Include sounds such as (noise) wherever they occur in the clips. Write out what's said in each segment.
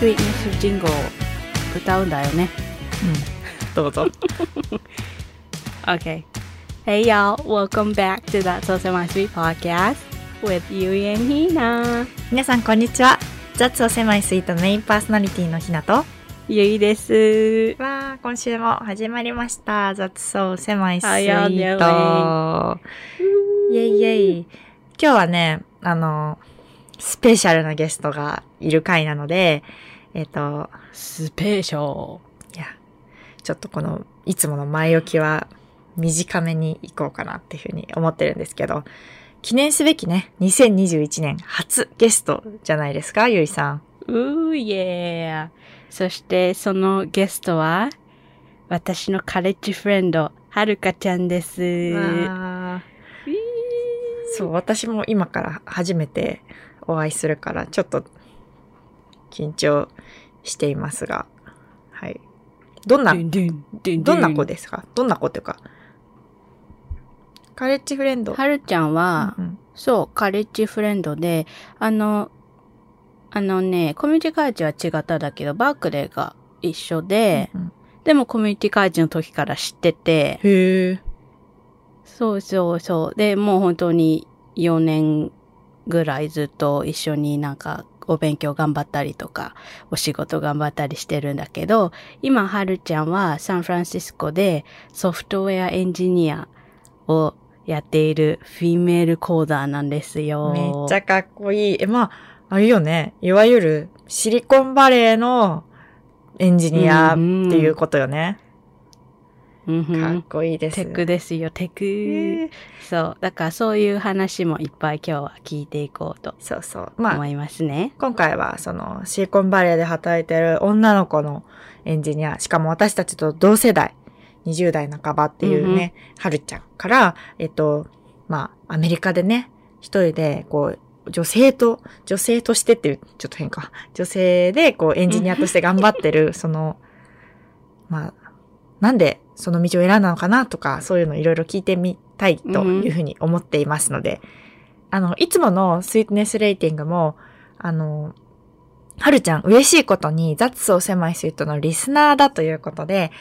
今日は Sweetness Jingle を歌うんだよね。どうぞ。(laughs) Okay. Hey y'all, welcome back to that So Semi Sweet podcast with Yui and Hina. 皆さん、こんにちは。雑を狭いスイートのメインパーソナリティのひなと。ゆいです。わー、今週も始まりました。雑そう狭いスイート。イェイイェイ。今日はね、あの、スペシャルなゲストがいる回なので、えっ、と、スペシャいや、ちょっとこの、いつもの前置きは短めに行こうかなっていうふうに思ってるんですけど、記念すべきね、2021年初ゲストじゃないですか、ゆいさん。ル。うーイエー。そしてそのゲストは私のカレッジフレンド、はるかちゃんです。そう、私も今から初めてお会いするから、ちょっと緊張していますが、はい。どんなどんな子ですか？どんな子っていうか、カレッジフレンド。はるちゃんは、うんそう、カレッジフレンドで、あの、あのね、コミュニティカレッジは違っただけど、バークレーが一緒で、うんでもコミュニティカレッジの時から知ってて、へえ。そうそうそう。で、もう本当に4年ぐらいずっと一緒になんかお勉強頑張ったりとか、お仕事頑張ったりしてるんだけど、今、はるちゃんはサンフランシスコでソフトウェアエンジニアをやっているフィメールコーダーなんですよ。めっちゃかっこいい。え、まあ、あれよね。いわゆるシリコンバレーのエンジニアっていうことよね。うんふんかっこいいです。テクですよ、テク。へえそう。だからそういう話もいっぱい今日は聞いていこうとそうそう。まあ思、いますね。今回はそのシリコンバレーで働いてる女の子のエンジニア、しかも私たちと同世代、20代半ばっていうね、はるちゃんから、えっと、まあ、アメリカでね、一人で、こう、女性と、女性としてっていう、ちょっと変か。女性で、こう、エンジニアとして頑張ってる、(laughs) その、まあ、なんでその道を選んだのかなとか、そういうのいろいろ聞いてみたいというふうに思っていますので、あの、いつものスイートネスレーティングも、あの、はるちゃん嬉しいことに、雑草狭いスイートのリスナーだということで、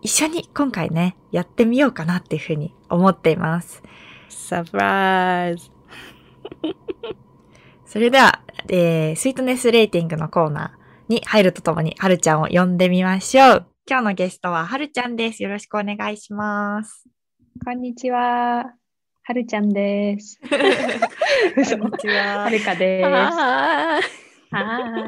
一緒に今回ね、やってみようかなっていうふうに思っています。サプライズ。それでは、えー、スイートネスレーティングのコーナーに入るとともに、はるちゃんを呼んでみましょう。今日のゲストははるちゃんです。よろしくお願いします。こんにちは。はるちゃんです。(laughs) こんにちははるかです。は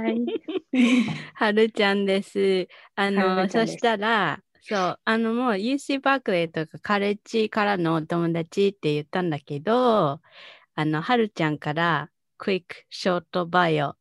い。(laughs) はるちゃんです。あはの、そしたら、そう、あのもう UC バークレーとかカレッジからのお友達って言ったんだけど、あの、はるちゃんからクイックショートバイオ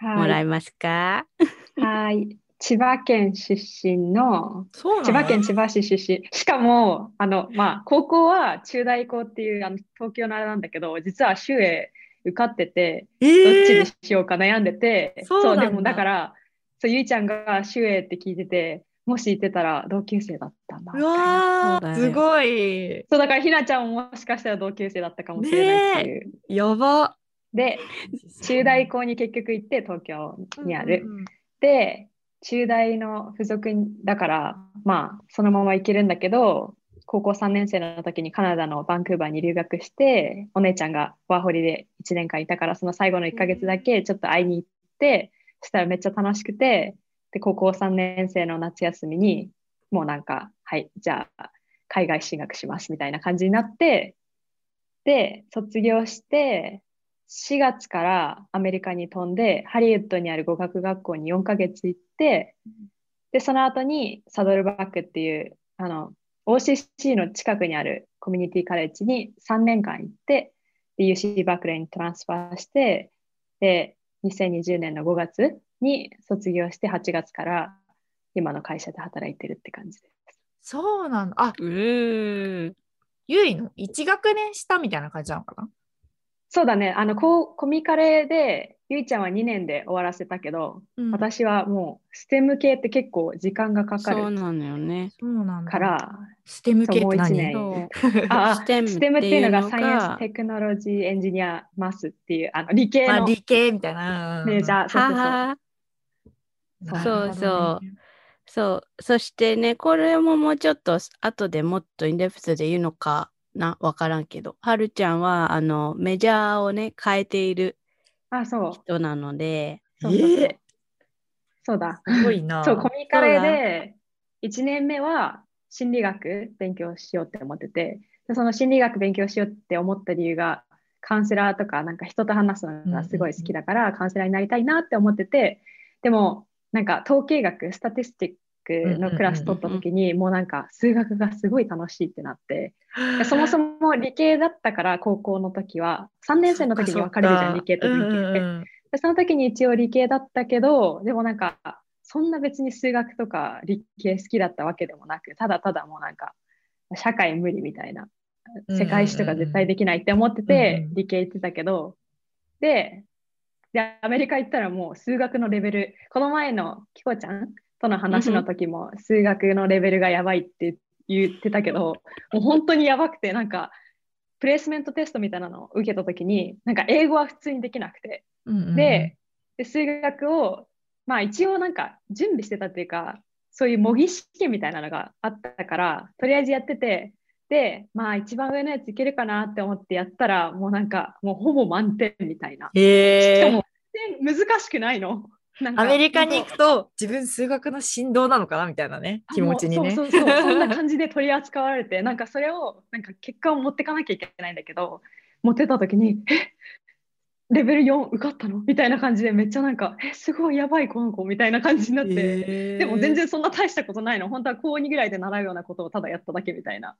もらえますか、(laughs) はい。千葉県出身の、千葉県千葉市出身。しかも、あの、まあ、高校は中大高っていうあの東京のあれなんだけど、実は州へ受かってて、えどっちーにしようか悩んでて、そうでもだから、そう、ゆいちゃんが州へって聞いてて、もし行ってたら同級生だったんだ。うわー、そうだよすごい。そう、だからひなちゃんももしかしたら同級生だったかもしれないっていう。やば。で、(laughs) 中大高に結局行って東京にある。うんうんうんで、中大の付属だから、まあ、そのまま行けるんだけど、高校3年生の時にカナダのバンクーバーに留学して、お姉ちゃんがワーホリで1年間いたから、その最後の1ヶ月だけちょっと会いに行って、そしたらめっちゃ楽しくて、で、高校3年生の夏休みに、もうなんか、はい、じゃあ、海外進学しますみたいな感じになって、で、卒業して、4月からアメリカに飛んで、ハリウッドにある語学学校に4ヶ月行って、で、その後にサドルバックっていう、あの、OCC の近くにあるコミュニティカレッジに3年間行って、で、UC バークレーにトランスファーして、で、2020年の5月に卒業して8月から今の会社で働いてるって感じです。そうなんだ。あ、うー。ゆいの1学年下みたいな感じなのかな？そうだね。あの、こうコミカレで、ゆいちゃんは2年で終わらせたけど、うん私はもう、ステム系って結構時間がかかるそうなのよね。そうなんだ。から、ステム系って何？年そう (laughs) あステムステムっていうのがサイエンス、テクノロジー、エンジニア、マスっていう、あの理系まあ、の理系みたいな。メジャー、そうそうそう。そうそうそう。そしてね、これももうちょっと後でもっとインデプスで言うのかな、わからんけど、はるちゃんはあのメジャーをね、変えているあ、そう。人なので、そうだ。すごいな。そう、コミカレで1年目は心理学勉強しようって思ってて、でその心理学勉強しようって思った理由が、カウンセラーとかなんか人と話すのがすごい好きだから、カウンセラーになりたいなって思ってて、でもなんか統計学、スタティスティックのクラス取った時に、もうなんか数学がすごい楽しいってなって、で (laughs) そもそも理系だったから高校の時は、3年生の時に分かれるじゃん、理系と文系って。うんうんでその時に一応理系だったけど、でもなんか、そんな別に数学とか理系好きだったわけでもなく、ただただもうなんか、社会無理みたいな、世界史とか絶対できないって思ってうんてう、ん。理系行ってたけど、で、で、アメリカ行ったらもう数学のレベル、この前のキコちゃんとの話の時も数学のレベルがやばいって言ってたけど、もう本当にやばくて、なんか、プレイスメントテストみたいなのを受けた時に、なんか英語は普通にできなくて、うんうんで、で数学を、まあ一応なんか準備してたっていうか、そういう模擬試験みたいなのがあったから、とりあえずやってて、で、まあ一番上のやついけるかなって思ってやったら、もうなんか、もうほぼ満点みたいな。しへーかも、難しくないの。アメリカに行くと自分数学の振動なのかなみたいなね気持ちにね。そうそうそう、そんな感じで取り扱われて、(laughs) なんかそれを、なんか結果を持ってかなきゃいけないんだけど、持ってた時に、えレベル4受かったの？みたいな感じでめっちゃなんか、え、すごいやばいこの子みたいな感じになって、へーでも全然そんな大したことないの。本当は高2ぐらいで習うようなことをただやっただけみたいな。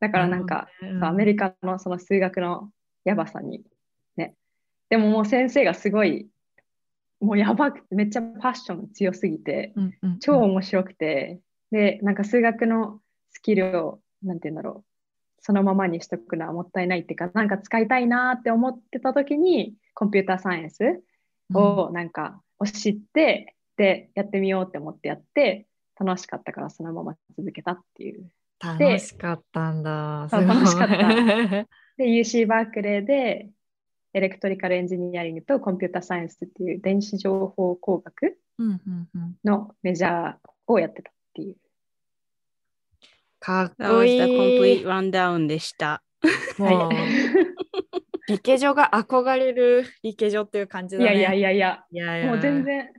だからなんか、うアメリカのその数学のやばさにね。でももう先生がすごい、もうやばくて、めっちゃパッション強すぎて、うんうんうん超面白くて、で、なんか数学のスキルを、なんて言うんだろう、そのままにしとくのはもったいないっていうか、なんか使いたいなって思ってた時に、コンピューターサイエンスをなんか知って、で、やってみようって思ってやって、楽しかったからそのまま続けたっていう。楽しかったんだ。楽しかったで、UC バークレーで、 Electrical Engineering と Computer Science っていう電子情報工学のメジャーをやってたっていう。かっこいい was the complete rundown でした。もう (laughs) 理系女が憧れる理系女っていう感じだね。いやいやいやいや、いやいやもう全然、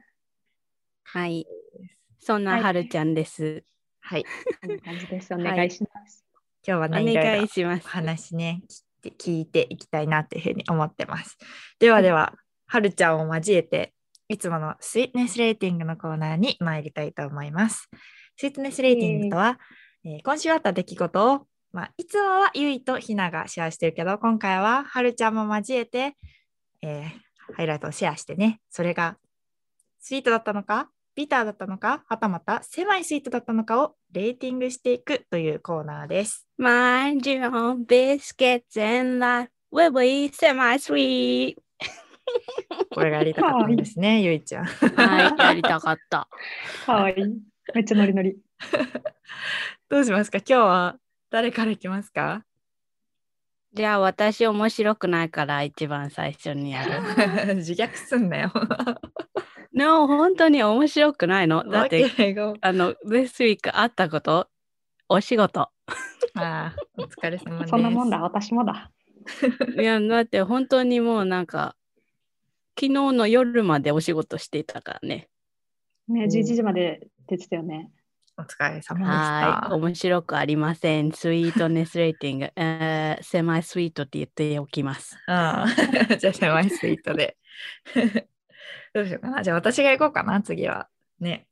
はい。そんなはいはるちゃんです。はい。こんな感じです。おい願いします。お今日はね、いろいろ願いしますお。話ね、聞いて聞いていきたいなっていうふうに思ってます。ではでは、はるちゃんを交えて、いつものスイートネスレーティングのコーナーに参りたいと思います。スイートネスレーティングとは、えー今週あった出来事を、まあ、いつもはゆいとひながシェアしてるけど、今回ははるちゃんも交えて、えーハイライトをシェアしてね、それがスイートだったのか、ビターだったのか、はたまた狭いスイートだったのかをレーティングしていくというコーナーです。Mind your own biscuits and life will be semi-sweet. これがやりたかったんですね、ゆいちゃん。はい、やりたかった。かわいい。めっちゃノリノリ。どうしますか？今日は誰からいきますか？じゃあ私面白くないから一番最初にやる。(laughs) 自虐すんなよ。No, 本当に面白くないの。だって、あの、This week あったこと、お仕事。ああお疲れ様です。そんなもんだ、私もだ。いや、だって本当にもうなんか、昨日の夜までお仕事していたからね。ね、うん11時まで出てたよね。お疲れ様ではい、した。面白くありません。スイートネスレーティング、(laughs) えー、セマイスイートって言っておきます。ああ (laughs) じゃあ、狭いスイートで。どうしようかな。じゃあ、私が行こうかな、次は。ね。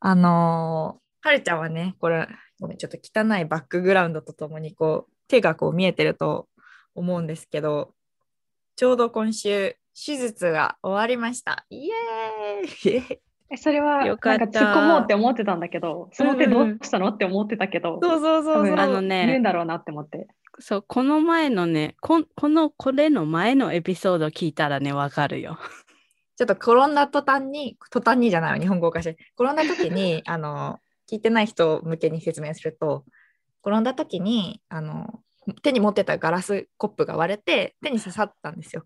あのーはるちゃんはね、これ、ごめん、ちょっと汚いバックグラウンドとともに、こう、手がこう見えてると思うんですけど、ちょうど今週、手術が終わりました。イエーイえそれは、なんよかったか突っ込もうって思ってたんだけど、その手どうしたのって思ってたけど、そうそうそうそう。あの多分言うんね、だろうなって思って。そう、この前のね、ここの、これの前のエピソード聞いたらね、わかるよ。ちょっと転んだ途端に、途端にじゃないわ、日本語おかしい。転んだ時に、(laughs) あの、聞いてない人向けに説明すると、転んだ時に、あの、手に持ってたガラスコップが割れて、手に刺さったんですよ。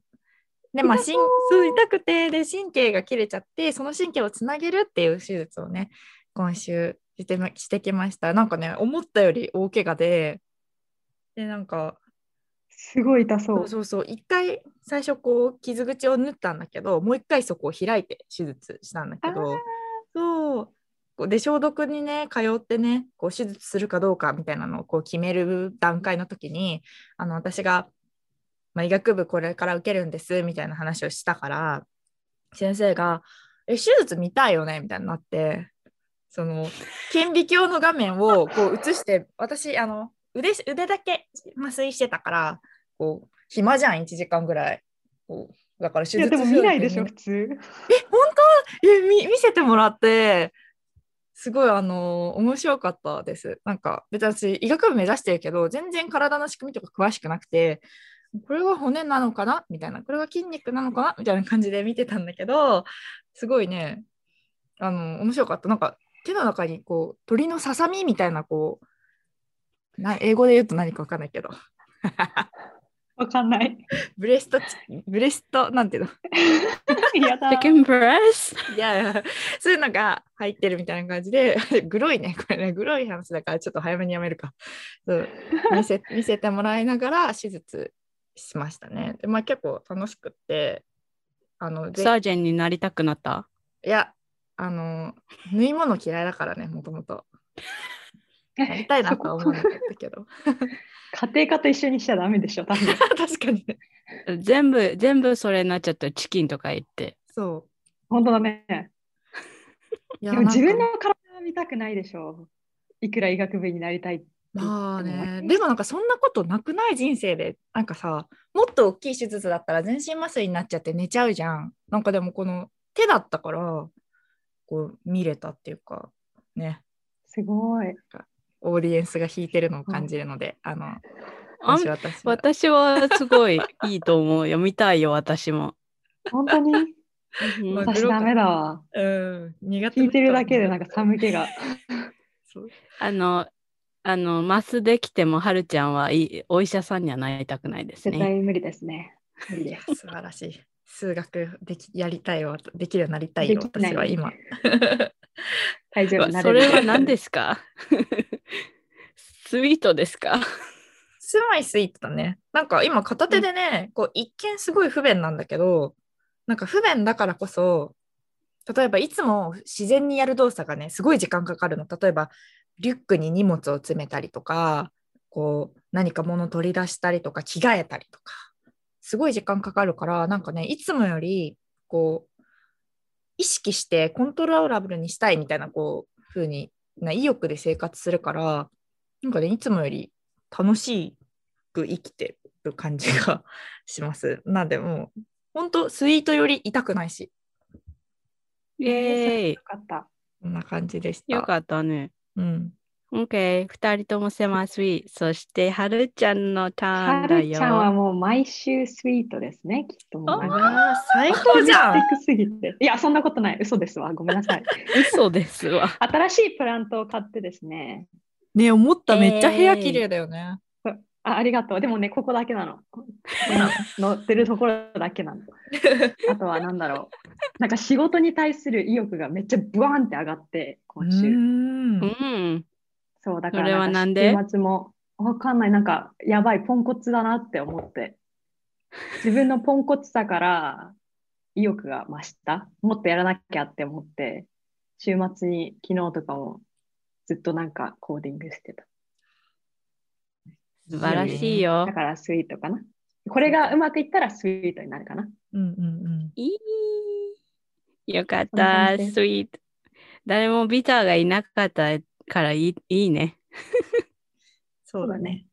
で、まあ、しん痛くて、で、神経が切れちゃって、その神経をつなげるっていう手術をね、今週してましてきました。なんかね、思ったより大怪我で、で、なんか、すごい痛そそうう。そうそう。一回最初こう傷口を縫ったんだけどもう一回そこを開いて手術したんだけどそうで消毒にね通ってねこう手術するかどうかみたいなのをこう決める段階の時にあの私が、まあ、医学部これから受けるんですみたいな話をしたから先生が「え手術見たいよね」みたいになってその顕微鏡の画面をこう映して私あの腕腕だけ麻酔してたからこう暇じゃん1時間ぐらい。こうだから手術いやでも見ないでしょ、え普通。本当？え見見せてもらってすごいあの面白かったです。なんか別に私医学部目指してるけど全然体の仕組みとか詳しくなくてこれは骨なのかな？みたいな。これは筋肉なのかな？みたいな感じで見てたんだけどすごいねあの面白かった。なんか手の中にこう鳥のささみみたいなこうな英語で言うと何かわかんないけど。(laughs) わかんない。ブレストチブレストなんていうの？(laughs) やだ。Chicken breast? いやいやそういうのが入ってるみたいな感じで (laughs) グロいねこれね。グロい話だからちょっと早めにやめるか。そう。見せ見せてもらいながら手術しましたね。でまあ結構楽しくってあのぜサージェンになりたくなった？いやあの縫い物嫌いだからねもともとやりたいなとは思わなかったけど (laughs) 家庭科と一緒にしちゃダメでしょ、多分。(laughs) 確かにね全部、全部それになっちゃったチキンとか言って。そ本当だね。ういやでも自分の体は見たくないでしょ。いくら医学部になりたい。まあね、でもなんかそんなことなくない人生で、なんかさ、もっと大きい手術だったら全身麻酔になっちゃって寝ちゃうじゃん。なんかでもこの手だったから、こう見れたっていうか、ね、すごい。オーディエンスが弾いてるのを感じるので、あの、あんもし私は私はすごいいいと思うよ。見たいよ、私も。本当に？私ダメだわ。うん、苦手聞いてるだけでなんかか寒気が。(laughs) あの、あの、マスできても、はるちゃんはいいお医者さんにはなりたくないですね。絶対無理ですね。無理です。素晴らしい。数学できやりたいよ、できるようになりたいよ、私は今。(laughs) (laughs) 大丈夫なそれは何でですか？(laughs) スイートですか？すごいスイートだね。なんか今片手でね、こう一見すごい不便なんだけど、なんか不便だからこそ、例えばいつも自然にやる動作がね、すごい時間かかるの。例えばリュックに荷物を詰めたりとか、こう何か物取り出したりとか着替えたりとか、すごい時間かかるから、なんかね、いつもよりこう意識してコントローラブルにしたいみたいなこう風にな意欲で生活するから、なんかね、いつもより楽しく生きてる感じが (laughs) します。なんでもう、本当スイートより痛くないし、イエーイよかった。こんな感じでした。よかったね。うん。OK。二人ともセマスイート。そして、はるちゃんのターンはだるちゃんはよ。もう毎週スイートですね、きっともう。あー最高じゃん。低すぎて。いや、そんなことない。嘘ですわ。ごめんなさい。嘘ですわ。新しいプラントを買ってですね。ね思った、えーめっちゃ部屋綺麗だよね。あありがとう。でもね、ここだけなの。今乗ってるところだけなの。(laughs) あとは何だろう。なんか仕事に対する意欲がめっちゃブワーンって上がって、今週。うーうんん。そう、だからそれはかなんで？週末もわかんない。なんか、やばい、ポンコツだなって思って。自分のポンコツさから意欲が増した。もっとやらなきゃって思って、週末に昨日とかもずっとなんかコーディングしてた。素晴らしいよだ。からスイートかな。これがうまくいったらスイートになるかな。うんうんうん。いい。よかった。スイート。誰もビターがいなかったからいいいいね。そうだね。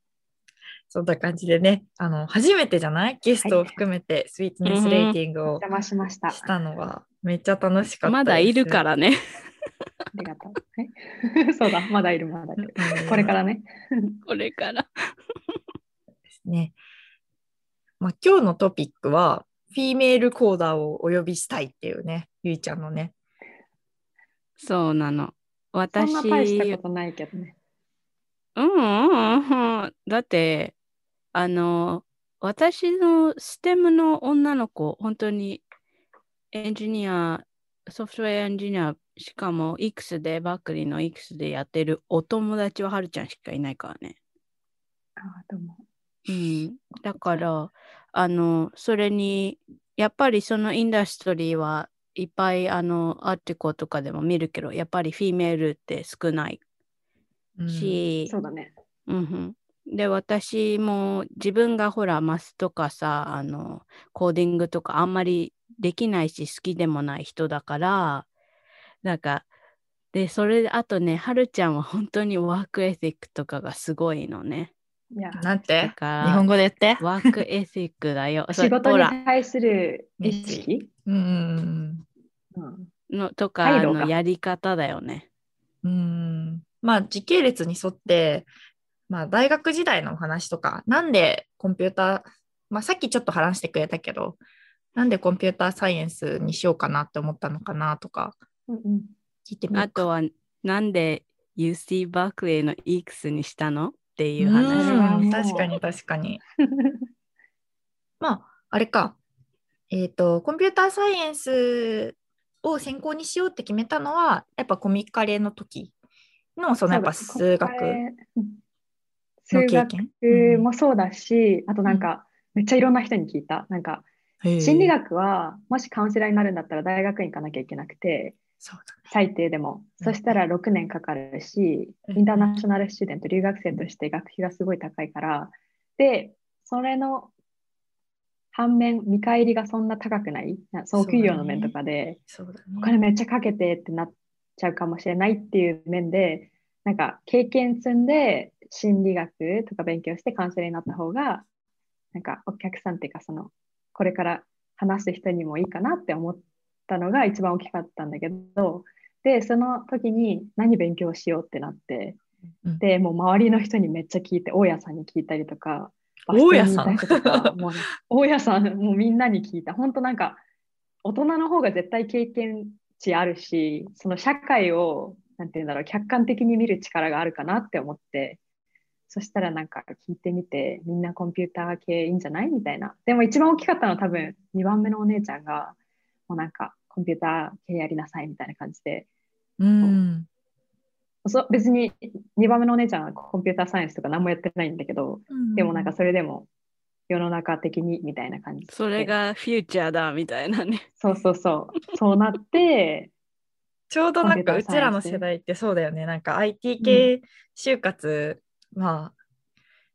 そんな感じでね、あの、初めてじゃない？ゲストを含めてスイートネスレーティングを邪魔しました。したのがめっちゃ楽しかったです。まだいるからね。ありがとう。え (laughs) そうだ、まだいる、まだいる。うん。これからね。(laughs) これから。ね。まあ、今日のトピックは、フィメールコーダーをお呼びしたいっていうね、ゆいちゃんのね。そうなの。そん私、な大したことないけどね。うんうんうん。だって、あの、私のステムの女の子、本当にエンジニア、ソフトウェアエンジニア、しかも X で、バークリーの X でやってるお友達ははるちゃんしかいないからね。あどうも。うん。だから、あの、それに、やっぱりその industry はいっぱい、あの、 article とかでも見るけど、やっぱり female って少ないうんし、そうだね。うんうん。で、私も自分がほら、 math とかさ、あの、コーディングとかあんまりできないし、好きでもない人だから、なんか、で、それで、あとね、はるちゃんは本当にワークエティックとかがすごいのね。いや、なんて？日本語で言って。ワークエティックだよ。(laughs) そ仕事に対する意識、うんうんうん、のとか、のやり方だよね。うん。うんまあ時系列に沿って、まあ大学時代のお話とか、なんでコンピューター、まあさっきちょっと話してくれたけど、なんでコンピューターサイエンスにしようかなって思ったのかなとかうんうん聞いてみようか。あとは、なんで UC バークレーの EX にしたの？っていう話。確かに確かに。(laughs) まあ、あれか。えっ、と、コンピューターサイエンスを専攻にしようって決めたのは、やっぱコミカレの時の、そのやっぱ数学。そうだうん。の数学経験。もそうだし、あとなんか、めっちゃいろんな人に聞いた。なんか、うん心理学は、もしカウンセラーになるんだったら大学院行かなきゃいけなくて、そうだ最低でも。うん。そしたら6年かかるし、うん。インターナショナルスチューデント、留学生として学費がすごい高いから、で、それの反面、見返りがそんな高くない、なその給与の面とかで、お金ね。めっちゃかけてってなっちゃうかもしれないっていう面で、なんか経験積んで心理学とか勉強してカウンセラーになった方が、なんかお客さんっていうか、その、これから話す人にもいいかなって思ったのが一番大きかったんだけど、で、その時に何勉強しようってなって、うん。で、もう周りの人にめっちゃ聞いて、大家さんに聞いたりとか、大家さんもうね大家さん、もうみんなに聞いた。本当なんか、大人の方が絶対経験値あるし、その社会を、なんていうんだろう、客観的に見る力があるかなって思って、そしたらなんか聞いてみて、みんなコンピューター系いいんじゃないみたいな。でも一番大きかったのは多分、2番目のお姉ちゃんが、もうなんか、コンピューター系やりなさいみたいな感じで、うん。そ別に2番目のお姉ちゃんはコンピューターサイエンスとか何もやってないんだけど、でもなんかそれでも世の中的にみたいな感じで。それがフューチャーだみたいなね。そうそうそう。そうなって、(laughs) ちょうどなんかうちらの世代ってそうだよね。なんか IT 系就活、まあ、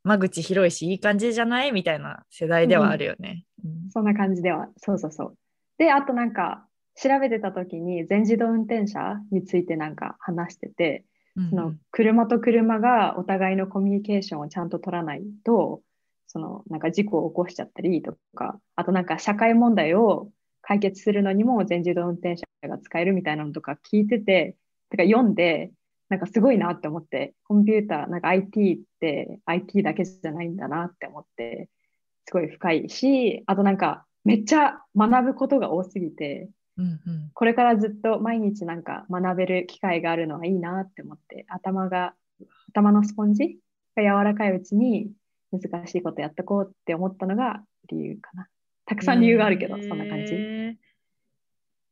間口広いしいい感じじゃないみたいな世代ではあるよね。うんそんな感じでは、そうそうそう。で、あとなんか、調べてた時に全自動運転車についてなんか話してて、その車と車がお互いのコミュニケーションをちゃんと取らないと、そのなんか事故を起こしちゃったりとか、あとなんか社会問題を解決するのにも全自動運転車が使えるみたいなのとか聞いてて、てか読んで、なんかすごいなって思って、コンピューター、なんか IT って IT だけじゃないんだなって思って、すごい深いし、あとなんかめっちゃ学ぶことが多すぎて、うんうんこれからずっと毎日なんか学べる機会があるのはいいなって思って、頭が、頭のスポンジが柔らかいうちに難しいことやってこうって思ったのが理由かな。たくさん理由があるけど、そんな感じ。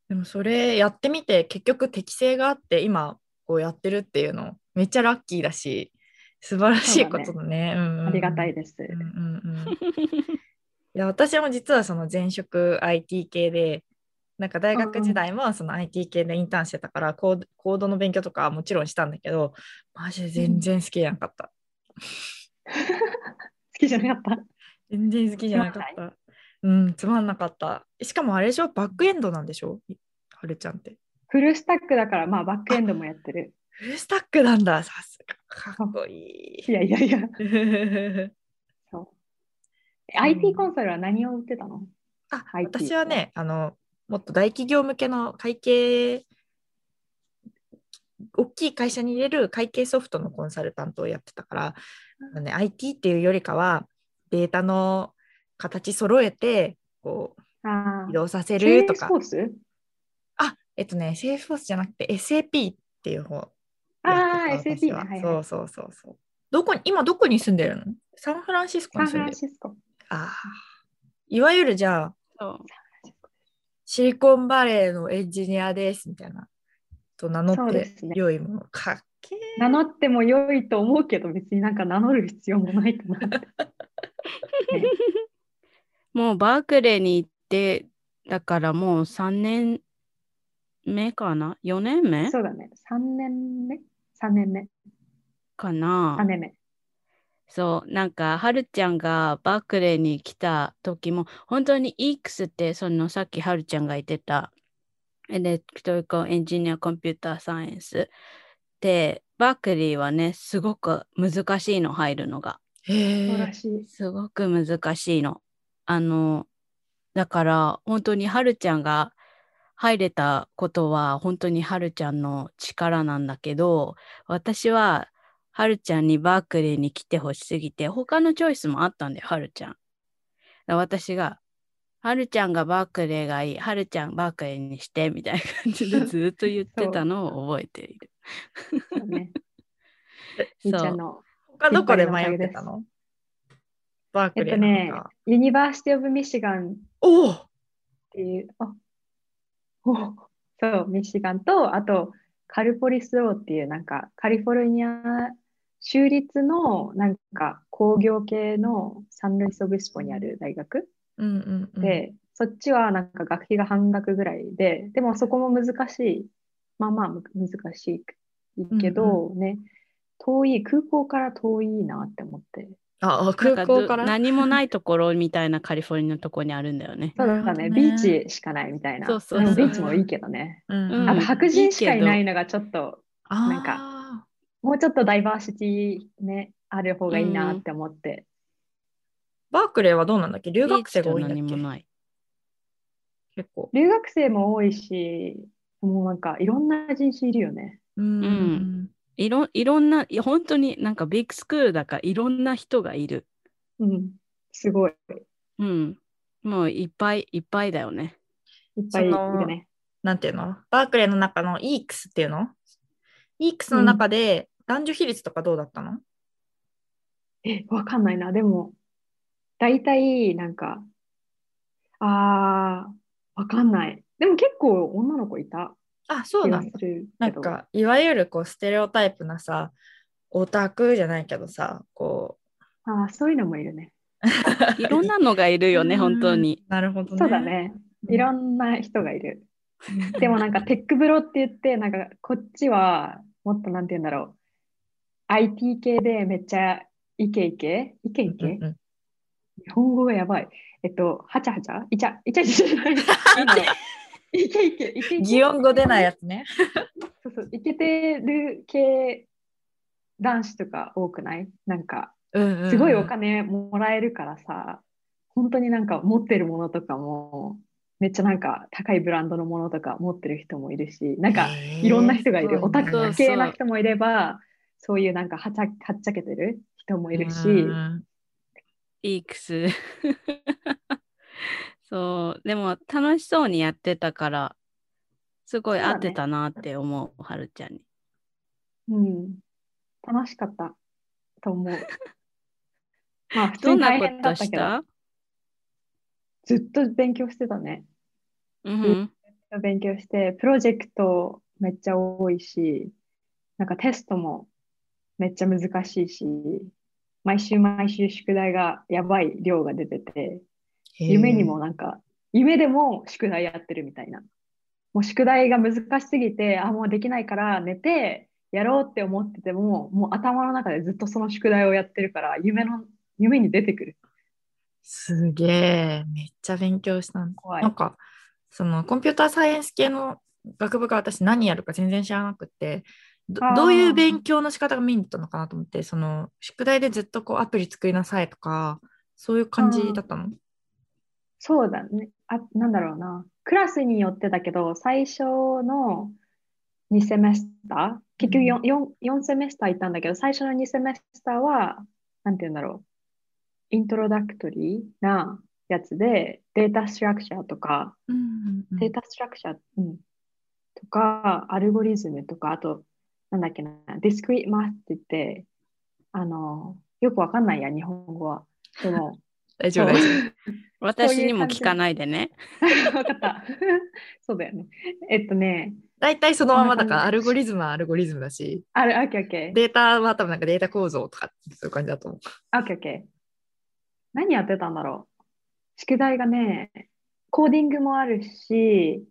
でもそれやってみて結局適性があって今こうやってるっていうのめっちゃラッキーだし素晴らしいことだね。うんうんうんありがたいです。うんうんうんいや私も実はその前職 IT 系でなんか大学時代もその IT 系でインターンしてたからコードコードの勉強とかはもちろんしたんだけどマジで全然好きじゃなかった。好きじゃなかった。全然好きじゃなかった。うん、つまんなかった。しかもあれでしょ？バックエンドなんでしょ？はるちゃんって。フルスタックだから、まあバックエンドもやってる。フルスタックなんだ。さすが。かっこいいやいやいや。い。(laughs) そう。え IT コンサルは何を売ってたの？あ、IT 私はね、あの、もっと大企業向けの会計、大きい会社に入れる会計ソフトのコンサルタントをやってたから、あのね、IT っていうよりかは、データの形揃えて、こあう、移動させあ。るとかあ、えっとね、セーフォースじゃなくて SAP っていう方。ああ、SAP ははいはい。そうそうそうそう。どこに、今どこに住んでるの？サンフランシスコサンフに住んでる。ランシスコ。ああ。いわゆるじゃあ、そうシリコンバレーのエンジニアですみたいな。と名乗って良いもの。かっけー名乗っても良いと思うけど、別になんか名乗る必要もないかなって。ね (laughs) もうバークレーに行って、だからもう3年目かな ?4 年目？そうだね。3年目 ?3 年目。かな3年目。そう、なんか、はるちゃんがバークレーに来た時も、本当に EX って、そのさっきはるちゃんが言ってた、Electrical Engineer Computer Science で、バークリーはね、すごく難しいの、入るのが。すごく難しいの。あの、だから、本当にはるちゃんが入れたことは、本当にはるちゃんの力なんだけど、私は、はるちゃんにバークリーに来てほしすぎて、他のチョイスもあったんだよ、はるちゃん。私が、はるちゃんがバークレーがいい、はるちゃんバークレーにして、みたいな感じでずっと言ってたのを覚えている。そうね。(laughs) そう。ゃんの。他どこで迷ってたの？バークレーえっとね University of Michigan おおっていう、あおそう、ミシガンと、あと、 Cal Poly SLO っていう、なんか、カリフォルニア州立の、なんか、工業系のサンルイス・オブ・スポにある大学うんうんうん。で、そっちはなんか学費が半額ぐらいで、でもそこも難しい。まあまあむ難しいけど、ね、遠い、空港から遠いなって思って。あ、あ空港から？何もないところみたいなカリフォルニアのところにあるんだよね。そうだね、ビーチしかないみたいな。そうそうビーチもいいけどね。うんうんあと白人しかいないのがちょっと、あなんか。もうちょっとダイバーシティね、ある方がいいなって思って。バークレーはどうなんだっけ？留学生が多いんだっけ？結構。留学生も多いし、もうなんかいろんな人種いるよね。うんんいろいろんな、いや本当になんかビッグスクールだからいろんな人がいる。うん、すごい。うん。もういっぱいいっぱいだよね。いっぱいいるね。なんていうの？バークレーの中の EX っていうの？?EX の中で男女比率とかどうだったの、え、わかんないな。でも、大体、なんか、あー、わかんない。でも結構女の子いたあ、そう気なんだ。なんか、いわゆるこう、ステレオタイプなさ、オタクじゃないけどさ、こあー、そういうのもいるね。う。(laughs) いろんなのがいるよね、本当に。なるほどね。そうだね。いろんな人がいる。でもなんかテックブロって言って、なんかこっちはもっとなんて言うんだろう。IT 系でめっちゃイケイケ？イケイケ、うんうん日本語がやばい。えっと、はちゃはちゃ？イチャイチャイチャじゃない。イケイケイケイケ。擬音語出ないやつね。そうそう、イケてる系男子とか多くない？なんか、すごいお金もらえるからさ、本当になんか持ってるものとかも、めっちゃなんか高いブランドのものとか持ってる人もいるし、なんかいろんな人がいる。オタク系な人もいれば、そういうなんかはちゃはっちゃけてる人もいるし、うん。イークス。(laughs) そう、でも楽しそうにやってたから、すごい合ってたなって思う、はるちゃんに。うん、楽しかったと思う。(laughs) まあ普通どんなに大ことし変だったけど、た？ずっと勉強してたね。うん勉強して、プロジェクトめっちゃ多いし、なんかテストもめっちゃ難しいし、毎週毎週宿題がやばい量が出てて、夢にもなんか、夢でも宿題やってるみたいな。もう宿題が難しすぎて、あ、もうできないから寝てやろうって思ってても、もう頭の中でずっとその宿題をやってるから、夢の、夢に出てくる。すげえ、めっちゃ勉強したん。だ。怖い。なんか、そのコンピューターサイエンス系の学部が私何やるか全然知らなくて、どういう勉強の仕方がメインだったのかなと思って、その宿題でずっとこうアプリ作りなさいとか、そういう感じだったの？そうだね。あ、なんだろうな。クラスによってだけど、最初の2 semester、結局 4, 4, 4 semester いたんだけど、最初の2 semester は、なんて言うんだろ introductory なやつで、 data structure とか、うんうんうん data structure、うん、とか、アルゴリズムとか、あと、なんだっけな、 discrete math って言って、あの、よくわかんないや、日本語は。でも、(laughs) 大丈夫、そう大丈私にも聞かないでね。(laughs) わかった。(laughs) そうだよね。えっとね、夫。大体そのままだから、アルゴリズムはアルゴリズムだし、あれ、オッケーオッケー。データは多分なんかデータ構造とか、そういう感じだと思う。オッケーオッケー。何やってたんだろう？宿題がね、コーディングもあるし、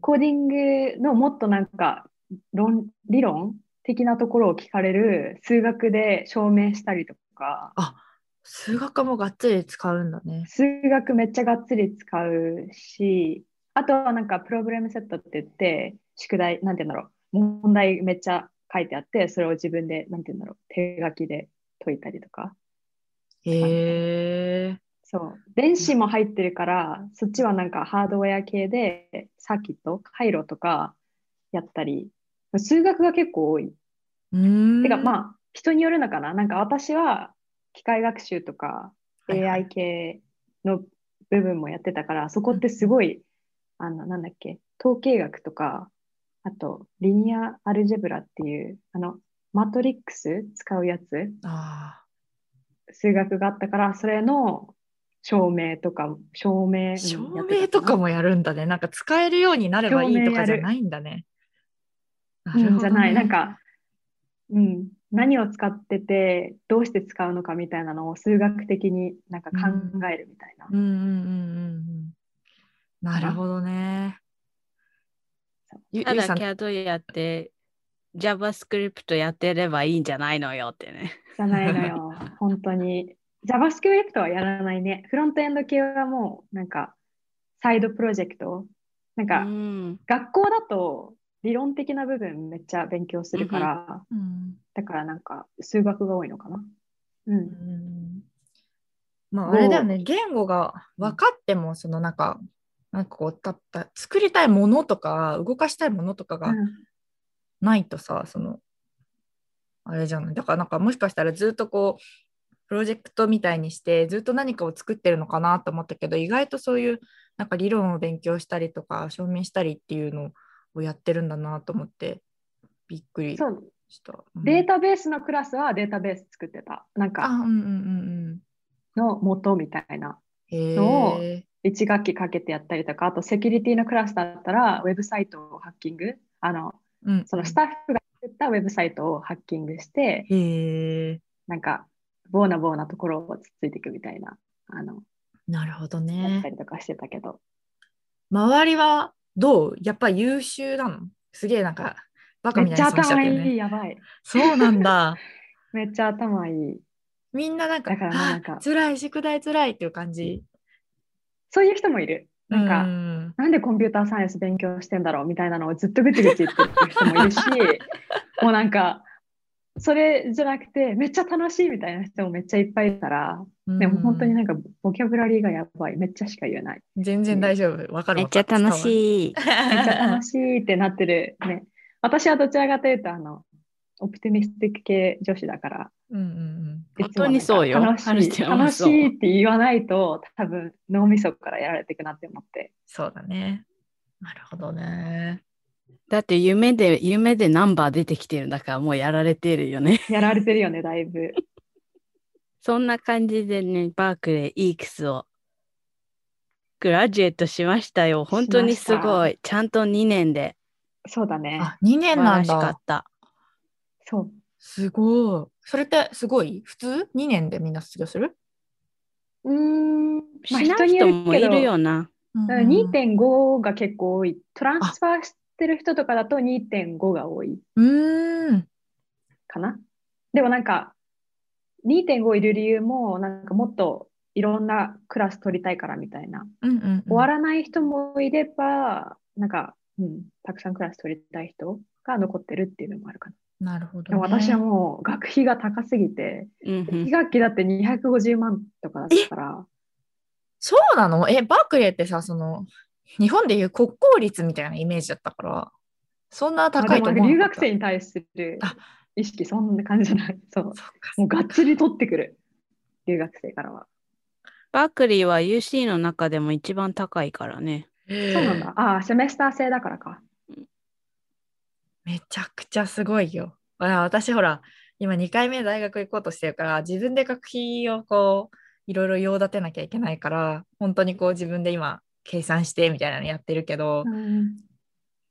コーディングのもっとなんか論理論的なところを聞かれる数学で証明したりとか、数学もがっつり使うんだね。数学めっちゃがっつり使うし、あとはなんかプログラムセットって言って、宿題、なんて言うんだろう、問題めっちゃ書いてあって、それを自分で、なんて言うんだろう、手書きで解いたりとか。へえ。そう。電子も入ってるから、そっちはなんかハードウェア系で、サーキット、回路とかやったり、数学が結構多い。うーん。てかまあ、人によるのかな。なんか私は機械学習とかはいはい AI 系の部分もやってたから、そこってすごい、あの、なんだっけ、統計学とか、あと、リニアアルジェブラっていう、あの、マトリックス使うやつ、あ数学があったから、それの証明とか、証明、ー証明とかもやるんだね。なんか使えるようになればいいとかじゃないんだね。なるほどねうんじゃない、なんか、うん、何を使ってて、どうして使うのかみたいなのを数学的になんか考えるみたいな。うんうんうんうんうん。なるほどね。ゆただ CAD やって、JavaScript やってればいいんじゃないのよってね。じゃないのよ、(laughs) 本当に。JavaScript はやらないね。フロントエンド系はもう、なんか、サイドプロジェクト。なんうか、ん。学校だと理論的な部分めっちゃ勉強するから、うんだからなんか、数学が多いのかな。う。うんんまああれだよね、言語が分かっても、そのなんか、なんかこうたった作りたいものとか、動かしたいものとかがうんないとさ、その、あれじゃない。だからなんかもしかしたらずっとこう、プロジェクトみたいにして、ずっと何かを作ってるのかなと思ったけど、意外とそういうなんか理論を勉強したりとか、証明したりっていうのをやってるんだなと思って、びっくりしそた。う、うんデータベースのクラスはデータベース作ってた。なんあ、か、の元みたいな。のをえ。1学期かけてやったりとか、あとセキュリティのクラスだったら、ウェブサイトをハッキング、あの、うんそのスタッフが作ったウェブサイトをハッキングして、へえ。なんか、ボーナボーなところをつっついていくみたいな、あの、なるほどやっねた。りとかしてたけど、周りはどう？やっぱ優秀なの？すげえなんか、バカみめったいな質問しちゃ頭いい、ね。やばい。そうなんだ。(laughs) めっちゃ頭いい。みんななんか、だからなんか辛い、宿題辛いっていう感じ。そういう人もいる。なんか、うんなんでコンピューターサイエンス勉強してんだろうみたいなのをずっとぐちぐち言ってる人もいるし、(laughs) もうなんか、それじゃなくて、めっちゃ楽しいみたいな人もめっちゃいっぱいいたら、でも本当になんかボキャブラリーがやばい。めっちゃしか言えない。全然大丈夫。わかるめっちゃ楽い。しい。めっちゃ楽しいってなってるね。私はどちらかというと、あの、オプティミスティック系女子だから、うんうん本当にそうよ楽しい、楽しいって言わないと、多分脳みそからやられていくなって思って。そうだね。なるほどね。だって夢で、夢でナンバー出てきてるんだからもうやられてるよね。(laughs) やられてるよね、だいぶ。そんな感じでね、バークレーイークスをグラジュエットしましたよ。本当にすごい。ちゃんと2年でそうだね。あ、2年なん素晴らしかっだ。た。そう。すごい。それってすごい？普通 ?2 年でみんな卒業する？うーん、まあ、しない人もいるよな。うんだから2.5が結構多い。トランスファーしてる人とかだと2.5が多いうん。ん。かな？でもなんか、2.5いる理由も、なんかもっといろんなクラス取りたいからみたいな。うんうんうん終わらない人もいれば、なんか、うん、たくさんクラス取りたい人が残ってるっていうのもあるかな。なるほど、ね。でも私はもう学費が高すぎて、うんうん1学期だって250万とかだったから、そうなの？え、バークレーってさ、その、日本でいう国公立みたいなイメージだったから、そんなまあ高いとでも留学。生に対するあ意識、そんな感じじゃない？そう。そっかもうがっつり取ってくる。留学生からは。バークリーは UC の中でも一番高いからね。そうなんだ。ああ、セメスター制だからか。めちゃくちゃすごいよ。あ私ほら、今2回目大学行こうとしてるから、自分で学費をこう、いろいろ用立てなきゃいけないから、本当にこう自分で今、計算してみたいなのやってるけど、うん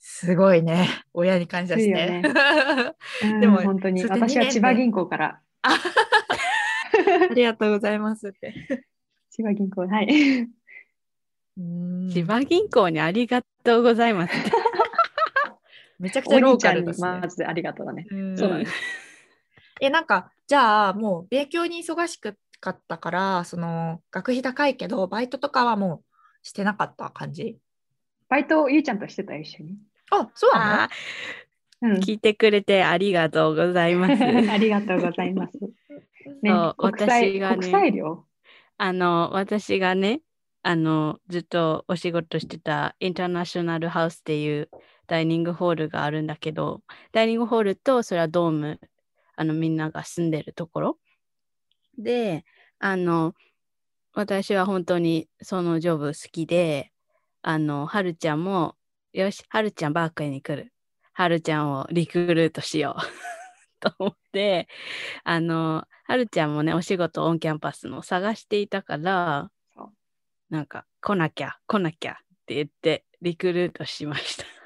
すごいね。親に感謝して。ね (laughs) でも本当に。私は千葉銀行から。あありがとうございますって。(laughs) 千葉銀行、はい。うん千葉銀行にありがとうございます。めちゃくちゃローカルですねま。ずありがとうだね。うんそうだね。(laughs) え、なんか、じゃあ、もう勉強に忙しかったから、その、学費高いけど、バイトとかはもうしてなかった感じ？バイト、ゆうちゃんとしてたよ、一緒に。あ、そうなの？あうんー聞いてくれてありがとうございます。(laughs) ありがとうございます。(laughs) ねそう、私がね国際寮？あの、私がね、あの、ずっとお仕事してたインターナショナルハウスっていうダイニングホールがあるんだけど、ダイニングホールとそれはドーム、あの、みんなが住んでるところ。で、あの、私は本当にそのジョブ好きで、あの、はるちゃんも、よし、はるちゃんバークに来る。はるちゃんをリクルートしよう。(laughs) と思って、あの、はるちゃんもね、お仕事オンキャンパスの探していたからなんか、来なきゃ、来なきゃって言って、リクルートしました。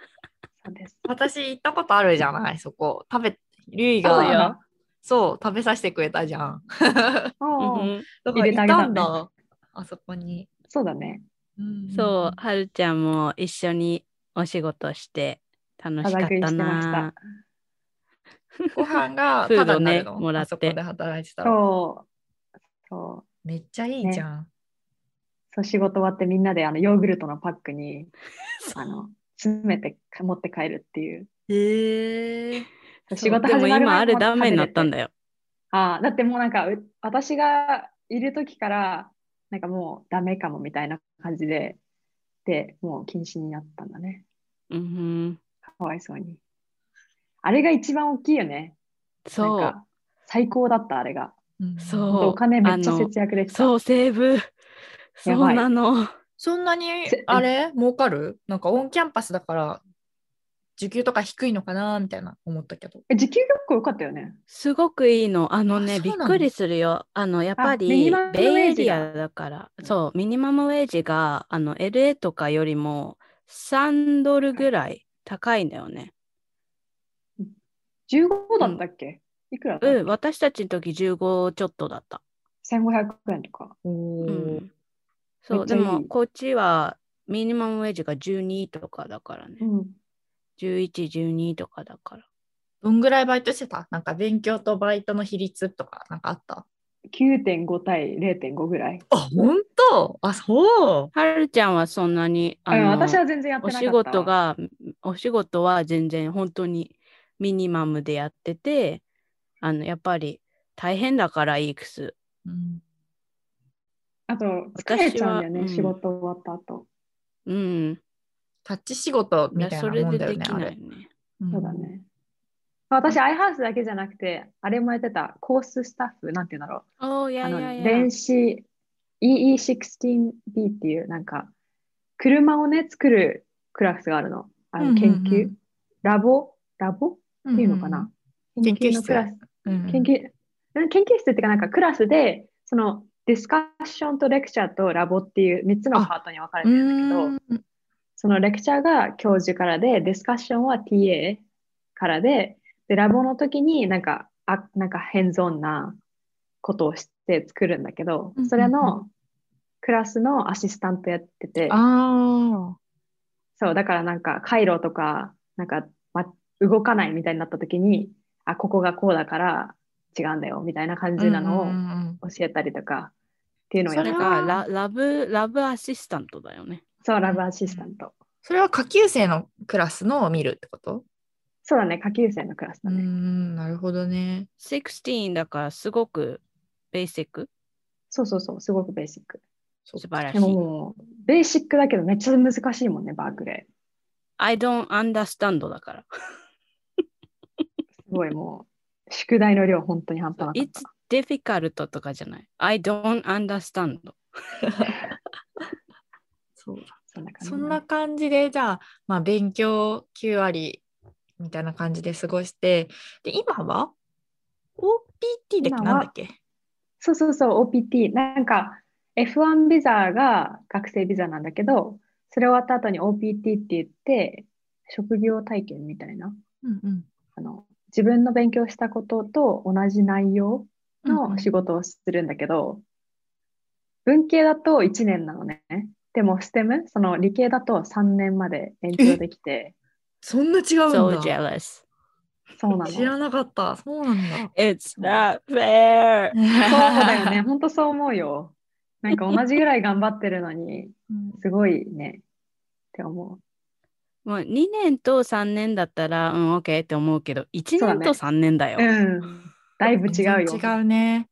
私行ったことあるじゃない、そこ。食べ、リュウイそうよが、そう、食べさせてくれたじゃん。たたんだ、あそこに。そうだね。うんそう、はるちゃんも一緒にお仕事して楽しかったしてましたな。。ご飯がフードねもらってあそこで働いてたら。そう。そう。めっちゃいいじゃん。そう仕事終わってみんなであのヨーグルトのパックに (laughs) あの詰めて持って帰るっていう。へえ。そう仕事でも始まる前今あれダメになったんよ。だよ。ああ、だってもうなんかう私がいる時からなんかもうダメかもみたいな感じで、で、もう禁止になったんだね。うん、かわいそうに。あれが一番大きいよね。そう最高だった、あれが。うんそうお金めっちゃ節約できた。そう、セーブ。そうやばいなの。そんなにせあれ？儲かる？なんかオンキャンパスだから時給とか低いのかなみたいな思ったけど。え時給結構良かったよね。すごくいいの。あのね、びっくりするよ。あの、やっぱミりベイエリアだから、そう、ミニマムウェージが、あの、LA とかよりも3ドルぐらい高いんだよね。15だったっけ、いくらうん、私たちの時15ちょっとだった。1500円とか。おうーん。そう、でも、こっちはミニマムウェージが12とかだからね。うん。11、12とかだから。どんぐらいバイトしてた？なんか勉強とバイトの比率とかなんかあった？9.5対0.5ぐらい。あ、本当？あ、そう。はるちゃんはそんなに、あの、あ私は全然やっておなかったわ。仕事が、お仕事は全然本当にミニマムでやってて、あの、やっぱり大変だから、イークス。うんあと、疲れちゃうんだよね、うん仕事終わった後。うん。タッチ仕事みたいなそれもんだよね、でできあれ。ないね。んそうだ。ね。私、アイハウスだけじゃなくて、あれもやってた、コーススタッフ、なんていうんだろおー、いうやあのいやいや。電子 EE16B っていう、なんか、車をね、作るクラスがあるの。あのうんうんうん研究、ラボ？ラボっていうのかな、研究室のクラス。うん研究、うん研究室っていうかなんかクラスで、そのディスカッションとレクチャーとラボっていう3つのパートに分かれてるんだけど、うんそのレクチャーが教授からで、ディスカッションは TA からで、で、ラボの時になんか、あなんか変ンなことをして作るんだけどそれのクラスのアシスタントやってて、あそう、だからなんか回路とか、なんか、ま、動かないみたいになった時に、あ、ここがこうだから違うんだよみたいな感あ。じなのを教えたりとかっていうのをやそれってた。がララブ、ラブアシスタントだよね。そう、ラブアシスタント。それは下級生のクラスのを見るってこと？そうだね、下級生のクラスうだね。ん、なるほどね。16だからすごくベーシック？そうそうそう、すごくベーシック。そう素晴らしでもい。もう、ベーシックだけどめっちゃ難しいもんね、バークレ I don't understand だから。ー。(laughs) すごいもう、宿題の量本当に半端なかっ It's difficult とかじゃない？I don't understand. そうだ。そんな感じ。そんな感じで、じゃあ、まあ、勉強9割みたいな感じで過ごして、で、今は ?OPT だっけ今はなんだっけ？そうそうそう、OPT。なんか、F1 ビザが学生ビザなんだけど、それ終わった後に OPT って言って、職業体験みたいな、うんうん。あの、自分の勉強したことと同じ内容の仕事をするんだけど、文系だと1年なのね。でも、STEM、その理系だと3年まで延長できて、そんな違うん So だ。jealous. そうなの。知らなかった。そうなんだ。It's not fair. (laughs) そうだよね。本当そう思うよ。なんか同じぐらい頑張ってるのに、うんすごいね。って思う。もう2年と3年だったら、うん、OK って思うけど、1そうだね年と3年だよ。うん。だいぶ違うよ。違うね。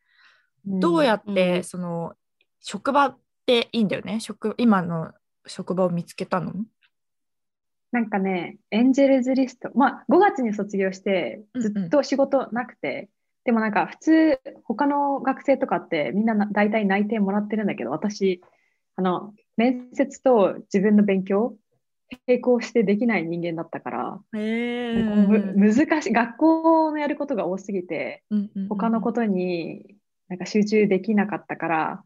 うんどうやって、うんその、職場っていいんだよね？職、今の職場を見つけたの？なんかね、エンジェルズリスト。まあ、5月に卒業して、うんうんずっと仕事なくて、でもなんか普通、他の学生とかってみんなな大体内定もらってるんだけど、私、あの、面接と自分の勉強、並行してできない人間だったから、へなんかむ難しい、学校のやることが多すぎて、他のことになんか集中できなかったから、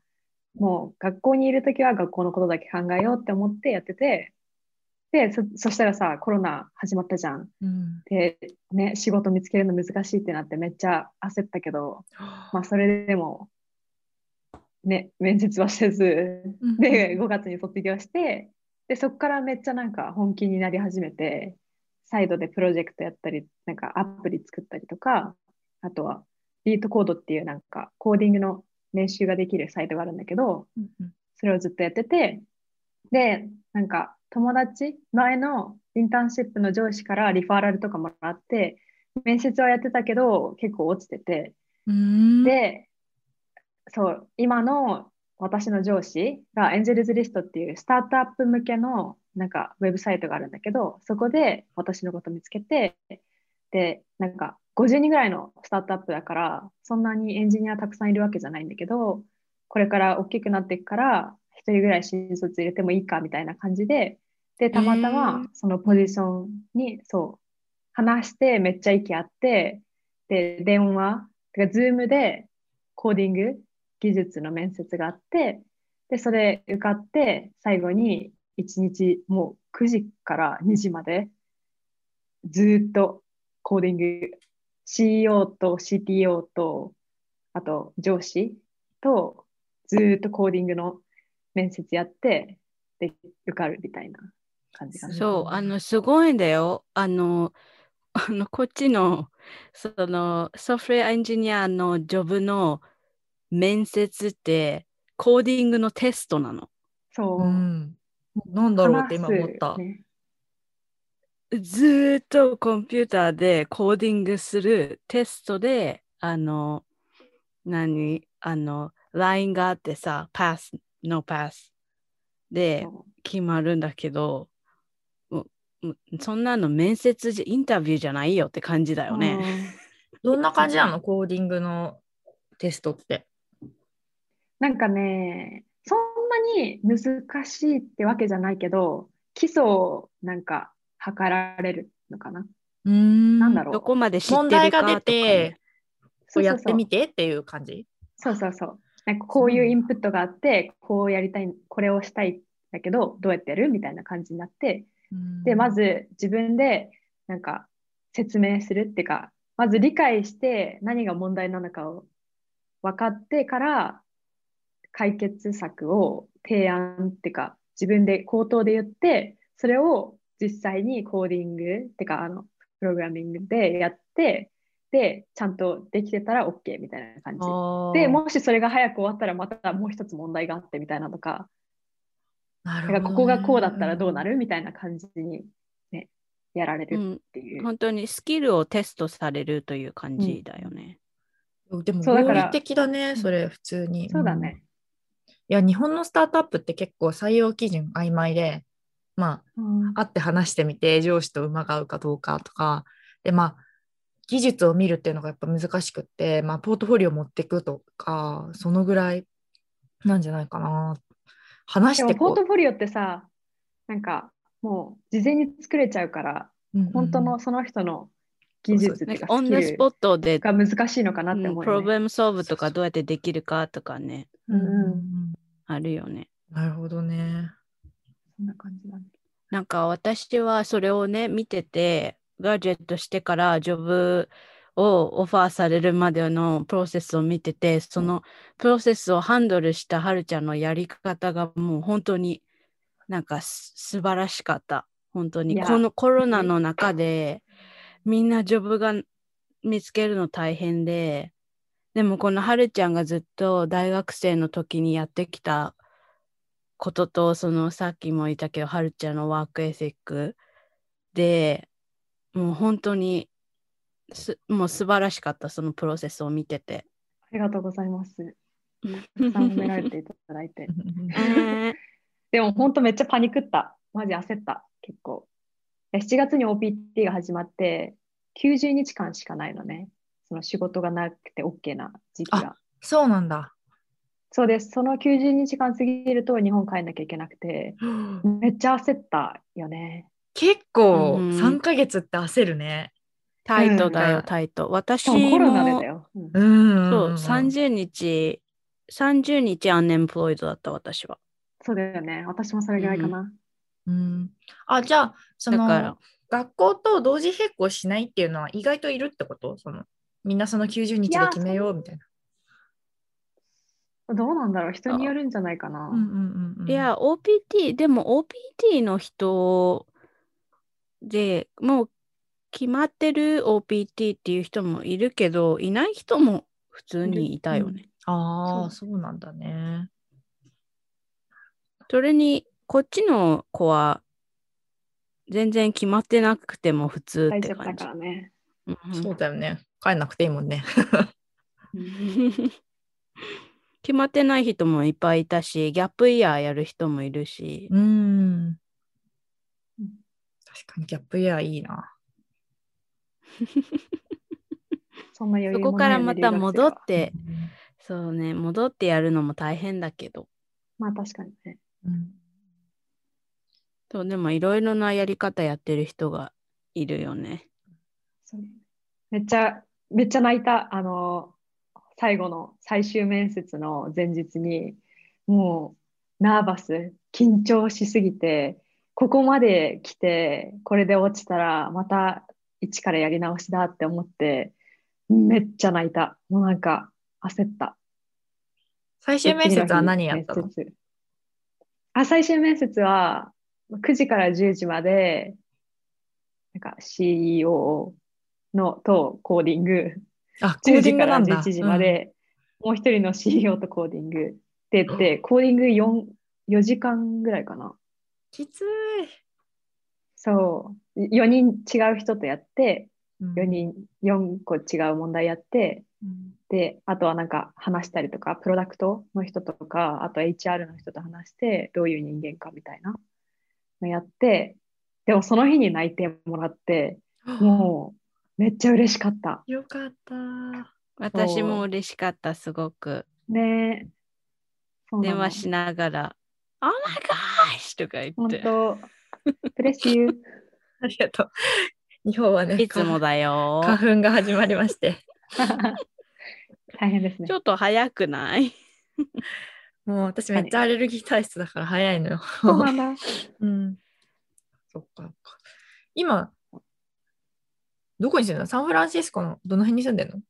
もう学校にいるときは学校のことだけ考えようって思ってやってて、で、そそしたらさ、コロナ始まったじゃん。うん。で、ね、仕事見つけるの難しいってなってめっちゃ焦ったけど、まあそれでも、ね、面接はせず、うんで、5月に卒業して、で、そこからめっちゃなんか本気になり始めて、サイドでプロジェクトやったり、なんかアプリ作ったりとか、あとはビートコードっていうなんかコーディングの練習ができるサイトがあるんだけど、うんうん。それをずっとやってて、で、なんか友達、前のインターンシップの上司からリファーラルとかもらって、面接はやってたけど結構落ちてて、うん。で、そう、今の私の上司がエンジェルズリストっていうスタートアップ向けのなんかウェブサイトがあるんだけど、そこで私のこと見つけて、で、なんか50人ぐらいのスタートアップだから、そんなにエンジニアたくさんいるわけじゃないんだけど、これから大きくなっていくから、一人ぐらい新卒入れてもいいかみたいな感じで、で、たまたまそのポジションに、そう、話してめっちゃ息合って、で、電話、てか、ズームでコーディング技術の面接があって、で、それ受かって、最後に1日もう9時から2時まで、ずっとコーディング、CEO と CTO と、あと上司と、ずっとコーディングの面接やって、で、受かるみたいな感じかな。そう、あの、すごいんだよ。あの、あの、こっちの、その、ソフトウェアエンジニアのジョブの面接って、コーディングのテストなの。そう。うんなんだろうって今思った。ずねーっとコンピューターでコーディングするテストで、あの、何あの、ラインがあってさ、パス、ノーパスで決まるんだけど、そんなの面接じゃ、インタビューじゃないよって感じだよね。どんな感じなの？コーディングのテストって。なんかね、そんなに難しいってわけじゃないけど、基礎をなんか測られるのかな。うんなんだろうどこまで知って問るかとか、題が出ね。て、そうそうそうやってみてっていう感じ？そうそうそう。なんかこういうインプットがあって、こうやりたい、これをしたいんだけど、どうやってやるみたいな感じになって、で、ま、ず自分でなんか説明するっていうか、まず理解して何が問題なのかを分かってから解決策を提案っていうか、自分で口頭で言って、それを実際にコーディングっていうか、あの、プログラミングでやって、で、ちゃんとできてたら OK みたいな感じ。で、もしそれが早く終わったらまたもう一つ問題があってみたいなとか、なるだからここがこうだったらどうなるみたいな感じに、ね、やられるうん、っていう。本当にスキルをテストされるという感じだよね。でもそうだから合理的だね、それ普通に。そうだね。いや、日本のスタートアップって結構採用基準曖昧で、まうんあ、会って話してみて、上司と馬が合うかどうかとか、で、まあ、技術を見るっていうのがやっぱ難しくって、まあ、ポートフォリオ持っていくとか、そのぐらいなんじゃないかな。話してポートフォリオってさ、なんかもう事前に作れちゃうから、う。うんうん本当のその人の技術ってないんうかオンザスポルットで、が難しいのかなってうん思うよね。プロブレムソーブとかどうやってできるかとかね、うんうんうんあるよね。なるほどね。そんな感じだね。なんか私はそれをね、見てて、ガジェットしてからジョブをオファーされるまでのプロセスを見てて、そのプロセスをハンドルしたはるちゃんのやり方がもう本当になんかす素晴らしかった。本当に。このコロナの中でみんなジョブが見つけるの大変で、でもこのはるちゃんがずっと大学生の時にやってきたことと、そのさっきも言ったけど、はるちゃんのワークエシックで、もう本当にす、もう素晴らしかった、そのプロセスを見てて。ありがとうございます。(laughs) たくさん褒められていただいて。えー (laughs) でも本当めっちゃパニクった。マジ焦った。結構。いや7月に OPT が始まって、90日間しかないのね。その仕事がなくて OK な時期が。そうなんだ。そうです。その90日間過ぎると日本帰んなきゃいけなくて、めっちゃ焦ったよね。結構うん3ヶ月って焦るね。タイトだよ、うんタイト。私もコロナでもだよ。うんうんそう、30日、30日アンエンプロイドだった、私は。そうだよね。私もそれぐらいかな。うん。あ、じゃあ、そのだから、学校と同時並行しないっていうのは意外といるってこと？そのみんなその90日で決めようみたいな。どうなんだろう人によるんじゃないかな。うんうんうんうんいや、OPT、でも OPT の人でもう決まってる OPT っていう人もいるけど、いない人も普通にいたよね。ああ、そそうなんだね。それに、こっちの子は全然決まってなくても普通っ大丈夫だて感じ。からね。うんそうだよね。帰んなくていいもんね。(laughs) 決まってない人もいっぱいいたし、ギャップイヤーやる人もいるし、うんうん。確かにギャップイヤーいいな。(laughs) そんな余裕そもこからまた戻って、そうね、戻ってやるのも大変だけど、まあ確かにね。うんそうでもいろいろなやり方やってる人がいるよね。そうめっちゃ、めっちゃ泣いた。あの、最後の最終面接の前日に、もう、ナーバス、緊張しすぎて、ここまで来て、これで落ちたら、また一からやり直しだって思って、めっちゃ泣いた。もうなんか、焦った。最終面接は何やったの？あ、最終面接は、9時から10時まで、なんか CEO のとコーディング、あ、コー10時からディングなんだ。11時まで、もう一人の CEO とコーディング。って言って、コーディング 4, 4時間ぐらいかな。うんきつい。そう、4人違う人とやって、うん。4人、4個違う問題やって、うん。で、あとはなんか話したりとか、プロダクトの人とか、あと HR の人と話して、どういう人間かみたいなのやって、でもその日に泣いてもらって、もうめっちゃ嬉しかった。よかった。私も嬉しかった、すごく。ね電話しながら、Oh my gosh! とか言って。本当、プレスユー。(laughs) ありがとう。日本はね、いつもだよ。花粉が始まりまして。(laughs) 大変ですねち。ょっと早くない？もう私めっちゃアレルギー体質だから早いのよ。そうなんだ。(laughs) うん。そっかそっか。今、どこに住んでるの？サンフランシスコのどの辺に住んでるの？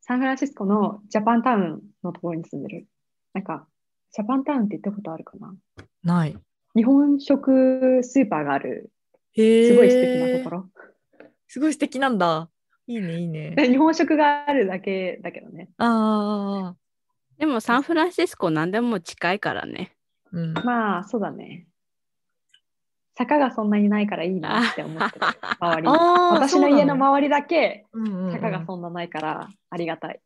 サンフランシスコのジャパンタウンのところに住んでる。なんか、ジャパンタウンって行ったことあるかな？ない。日本食スーパーがある、へすごい素敵なところ。すごい素敵なんだ。いいね、いいね。で日本食があるだけだけどね。ああ。でもサンフランシスコ何でも近いからね。うん。まあ、そうだね。坂がそんなにないからいいなって思ってる。周り。私の家の周りだけうんうんうん坂がそんなないからありがたい。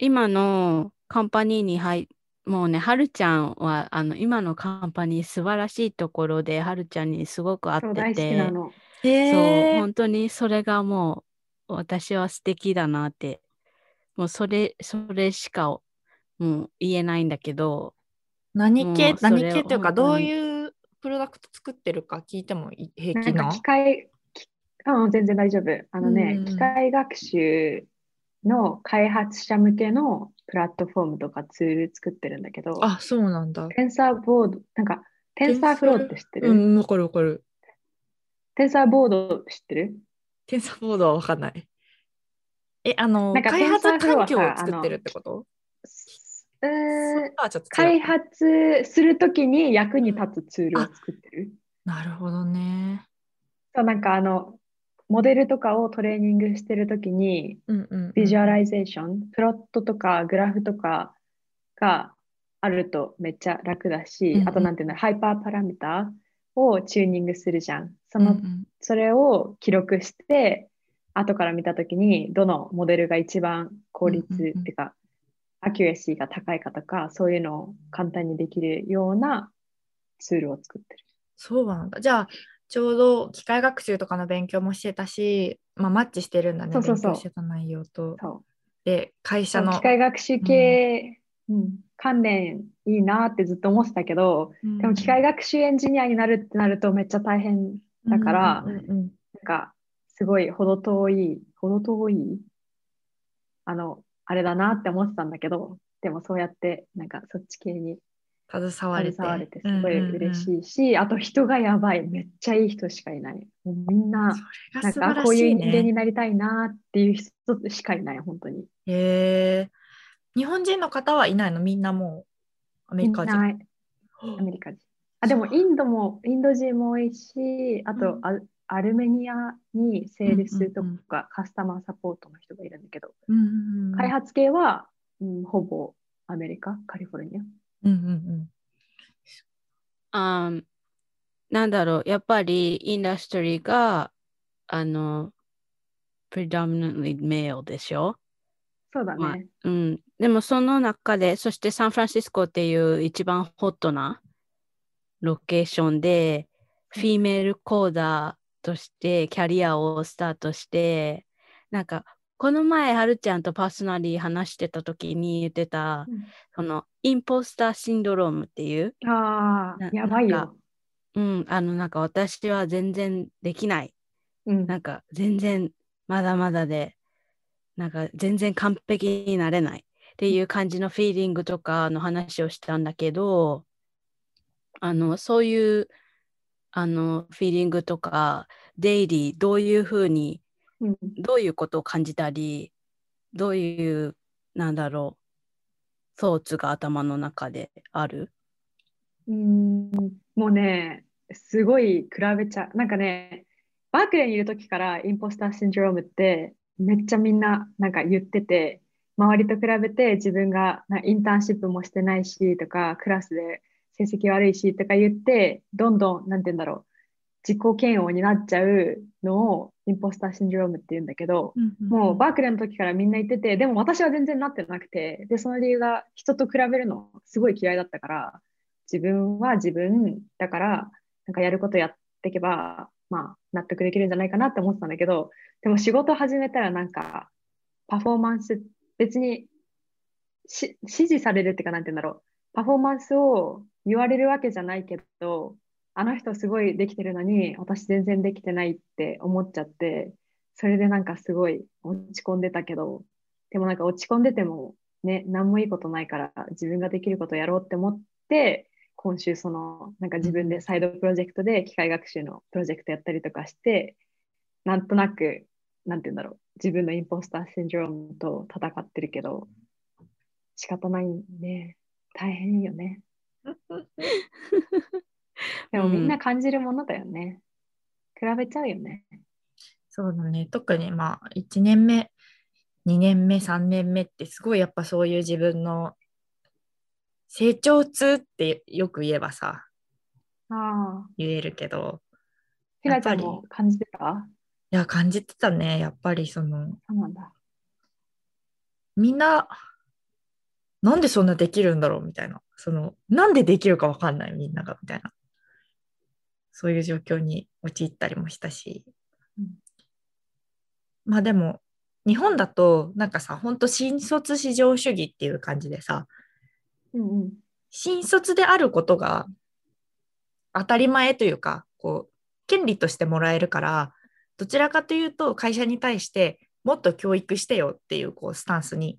今のカンパニーに入もうね、はるちゃんはあの今のカンパニー素晴らしいところで、はるちゃんにすごく合ってそう大好きて、なの。へそう、ー本当にそれがもう私は素敵だなって、もうそれ、それしかもう言えないんだけど、何系何系っていうか、どういうプロダクト作ってるか聞いてもい平気な？なんか機械、きうん、全然大丈夫。あのね、うん機械学習の開発者向けのプラットフォームとかツール作ってるんだけど、あ、そうなんだ。テンサーボード、なんか、テンサーフローって知ってる、うん、わかるわかる。テンサーボード知ってる？テンサーボードはわかんない。え、あの、なんか開発環境をさ作ってるってこと？うそ、それとはちょっと違う。開発するときに役に立つツールを作ってる。なるほどね。そう、なんかあの、モデルとかをトレーニングしてるときに、うんうん、うん。 visualization、プロットとかグラフとかがあるとめっちゃ楽だし、うんうんあとなんていうの、ハイパーパラメータをチューニングするじゃん。その、うんうんそれを記録して、後から見たときに、どのモデルが一番効率、うんうんうんっていうか、アキュレシーが高いかとか、そういうのを簡単にできるようなツールを作ってる。そうなんだ。じゃあ、ちょうど機械学習とかの勉強もしてたし、まあ、マッチしてるんだね、そうそうそう勉強してた内容と。で、会社の。機械学習系、うん関連いいなってずっと思ってたけど、でも機械学習エンジニアになるってなるとめっちゃ大変だからうんうんうんうんなんか、すごい程遠い、程遠い、あの、あれだなって思ってたんだけど、でもそうやって、なんかそっち系に携われて。すごい嬉い。しいし、あと人がやばい、めっちゃいい人しかいない。もうみんな、なんからこういう。人間になりたいなっていう人しかいない、本当に。へえ。日本人の方はいないの？みんなもう？アメリカ人。いないアメリカ人。あ、でもインドも、インド人も多いし、あとうんア,、アルメニアにセールスとうんうんうんかカスタマーサポートの人がいるんだけど、うんうんうん開発系は、うん、ほぼアメリカ、カリフォルニア。うんうんあーなんだろう、やっぱりインダストリーが、あの、predominantly male でしょ？そうだまあね。うん。でもその中で、そしてサンフランシスコっていう一番ホットなロケーションで、フィメールコーダーとしてキャリアをスタートして、なんか、この前、はるちゃんとパーソナリー話してた時に言ってた、うんその、インポスターシンドロームっていう、なああ、やばいよ。うん、あの、なんか私は全然できない。うん。なんか全然まだまだで、なんか全然完璧になれないっていう感じのフィーリングとかの話をしたんだけど、あの、そういう、あの、フィーリングとか、デイリー、どういうふうに、うんどういうことを感じたり、どういう、なんだろう、ソーツが頭の中である？うんもうね、すごい比べちゃう。なんかね、バークレーにいる時からインポスターシンドロームってめっちゃみんななんか言ってて、周りと比べて自分がなインターンシップもしてないしとか、クラスで成績悪いしとか言って、どんどん、なんて言うんだろう、自己嫌悪になっちゃうのをインポスターシンドロームって言うんだけど、もうバークレーの時からみんな言ってて、でも私は全然なってなくて、で、その理由が人と比べるのすごい嫌いだったから、自分は自分だから、なんかやることやっていけば、まあ、納得できるんじゃないかなって思ってたんだけど、でも仕事始めたらなんか、パフォーマンス、別にし指示されるっていうか、なんて言うんだろう、パフォーマンスを言われるわけじゃないけど、あの人すごいできてるのに、私全然できてないって思っちゃって、それでなんかすごい落ち込んでたけど、でもなんか落ち込んでてもね、何もいいことないから自分ができることやろうって思って、今週そのなんか自分でサイドプロジェクトで機械学習のプロジェクトやったりとかして、なんとなく、なんて言うんだろう、自分のインポスターシンドロームと戦ってるけど、仕方ないね。大変よね。(laughs) でもみんな感じるものだよね。比べちゃうよね。そうだね。特にまあ、1年目、2年目、3年目ってすごいやっぱそういう自分の成長痛ってよく言えばさ、ああ。言えるけど、ひなちゃんも感じてた？いや、感じてたね。やっぱりその、そうなんだ。みんな、なんでそんなできるんだろうみたいな。その、なんでできるかわかんないみんなが、みたいな。そういう状況に陥ったりもしたし。うんまあでも、日本だと、なんかさ、ほんと新卒至上主義っていう感じでさ、うんうん。新卒であることが当たり前というか、こう、権利としてもらえるから、どちらかというと会社に対してもっと教育してよっていうこうスタンスに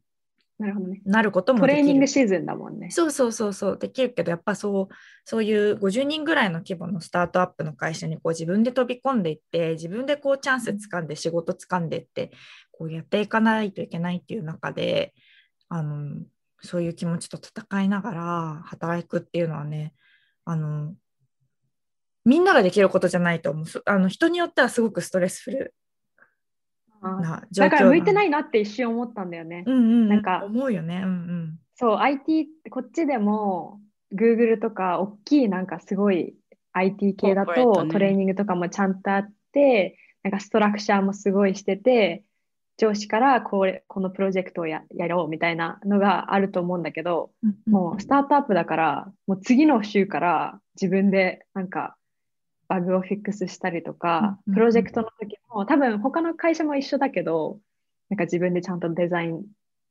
なるほどね。なることもトレー。ニングシーズンだもんね。そうそうそうそう、できるけど、やっぱそう、そういう50人ぐらいの規模のスタートアップの会社にこう自分で飛び込んでいって、自分でこうチャンス掴んで、仕事掴んでって、こうやっていかないといけないっていう中で、あの、そういう気持ちと戦いながら働くっていうのはね、あの、みんなができることじゃないと思う。そあの人によってはすごくストレスフルな状況。だから向いてないいなって一瞬思ったんだよね。うんうんうん、なんか思うよね。うんうん。そう、IT ってこっちでも Google とか大きいなんかすごい IT 系だとトレーニングとかもちゃんとあって、なんかストラクチャーもすごいしてて、上司からこれこのプロジェクトをややろうみたいなのがあると思うんだけど、うんうんもうスタートアップだから、もう次の週から自分でなんかバグをフィックスしたりとかプロジェクトの時も多分他の会社も一緒だけど、なんか自分でちゃんとデザイン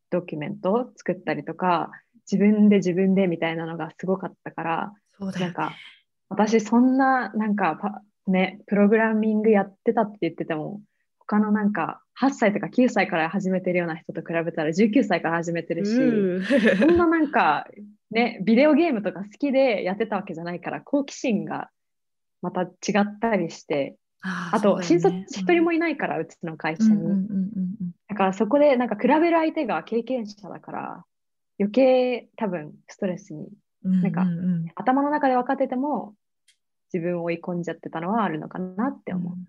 ドキュメントを作ったりとか、自分で自分でみたいなのがすごかったから、そうだよなんか私そんななんかパね、プログラミングやってたって言ってても、他のなんか8歳とか9歳から始めてるような人と比べたら19歳から始めてるし、うん。そんななんかね、ビデオゲームとか好きでやってたわけじゃないから、好奇心がまた違ったりして、ああと、新卒一人もいないから、うちの会社に。うんうんうんうんだからそこでなんか比べる相手が経験者だから、余計多分ストレスに、うんなんかうん。うん頭の中で分かってても、自分を追い込んじゃってたのはあるのかなって思う。ん。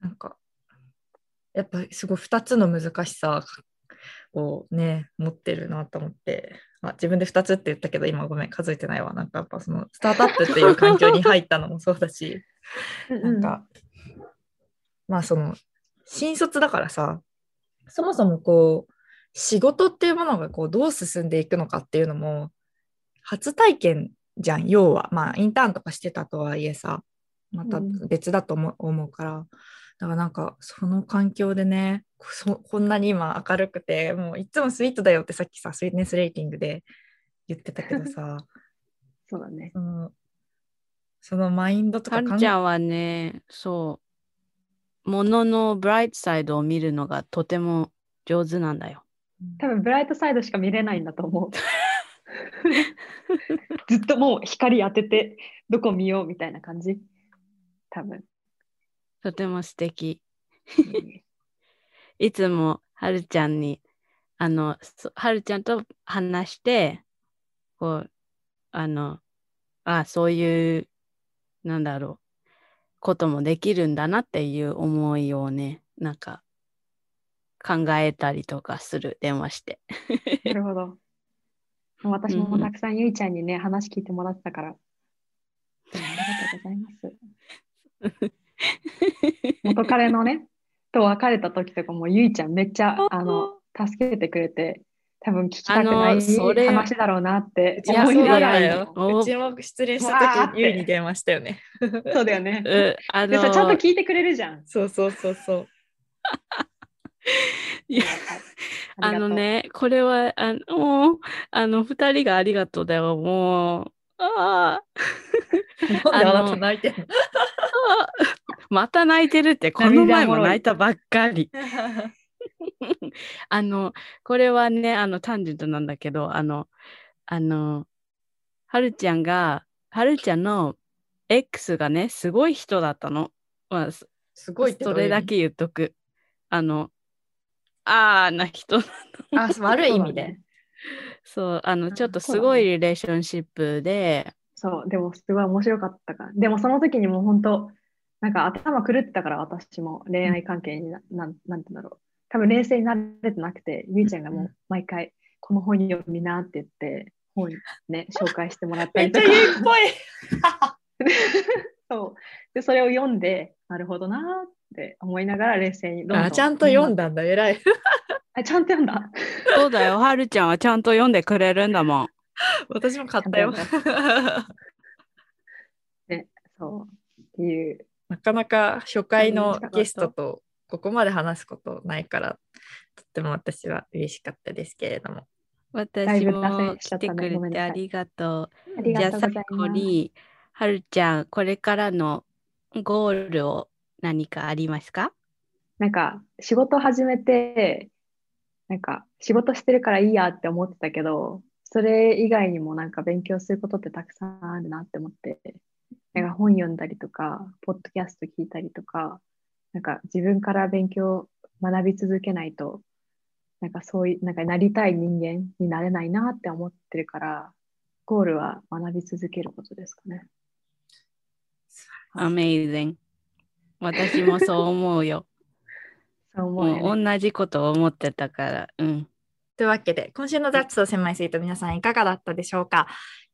なんかやっぱすごい2つの難しさをね持ってるなと思ってあ自分で2つって言ったけど今ごめん数えてないわ。なんかやっぱそのスタートアップっていう環境に入ったのもそうだし。(laughs) なんか、まあその新卒だからさそもそもこう仕事っていうものがこうどう進んでいくのかっていうのも初体験じゃん要は。まあインターンとかしてたとはいえさまたうん別だと思うからだからなんかその環境でねそこんなに今明るくてもういつもスイートだよってさっきさスイートネスレーティングで言ってたけどさ (laughs) そうだね。そのそのマインドとはかるちゃんはね、そう、もののブライトサイドを見るのがとても上手なんだよ。多分ブライトサイドしか見れないんだと思う。(laughs) ずっともう光当てて、どこ見ようみたいな感じ？多分。とても素敵。いつもはるちゃんに、あの、そはるちゃんと話して、こう、あの、あそういう、なんだろう、こともできるんだなっていう思いをね、なんか、考えたりとかする、電話して。なるほど。私もたくさんゆいちゃんにね、話聞いてもらってたから。(laughs) ありがとうございます。元彼のね、と別れた時とかもゆいちゃんめっちゃあの助けてくれて、多分聞きたくなあい話だろうなって思いながらだよ。お (laughs) うちも失恋した時、ゆいに電話したよね。(laughs) そうだよね。(laughs) うあでさ、のちゃんと聞いてくれるじゃん。そうそうそうそう。いやあの。ね、これは、あの、もうあの、二人がありがとうだよ、もう。ああ、なんであなた泣いてんの？(laughs) また泣いてるって、この前も泣いたばっかり。(laughs) (laughs) あの、これはね、あの、タンジェントなんだけど、あの、あの、はるちゃんが、はるちゃんの X がね、すごい人だったの。まあ、そすごいそれだけ言っとく。あの、あーな人。あ、悪い意味で。(laughs) そう、あの、ちょっとすごいリレーションシップで、そう、でもすごい面白かったから。でもその時にもう本当、なんか頭狂ってたから私も恋愛関係にな、なん、なんて言うんだろう。多分冷静になれてなくて、ゆいちゃんがもう毎回、この本読みなって言って、本ね、(laughs) 紹介してもらっためっちゃりとか。ゆいっぽい。(laughs) そう。で、それを読んで、なるほどなーって思いながら冷静にどんどんあ、ちゃんと読んだんだ、偉い。(laughs) あ、ちゃんと読んだ？そうだよ、はるちゃんはちゃんと読んでくれるんだもん。(laughs) 私も買ったよ。(laughs) そう。っていう。なかなか初回のゲストとここまで話すことないから、とっても私は嬉しかったですけれども。私も来てくれてありがとう。ありじゃあがとうござい最後。に、はるちゃん、これからのゴールを何かありますか？なんか仕事始めて、なんか仕事してるからいいやって思ってたけど、それ以外にもなんか勉強することってたくさんあるなって思って、なんか本読んだりとか、ポッドキャスト聞いたりとか、なんか自分から勉強、学び続けないと、なんかそういう、なんかなりたい人間になれないなって思ってるから、ゴールは学び続けることですかね。Amazing。私もそう思うよ。そう思うよね同じこと思ってたから。うん。というわけで、今週の雑と狭いスイート皆さんいかがだったでしょうか？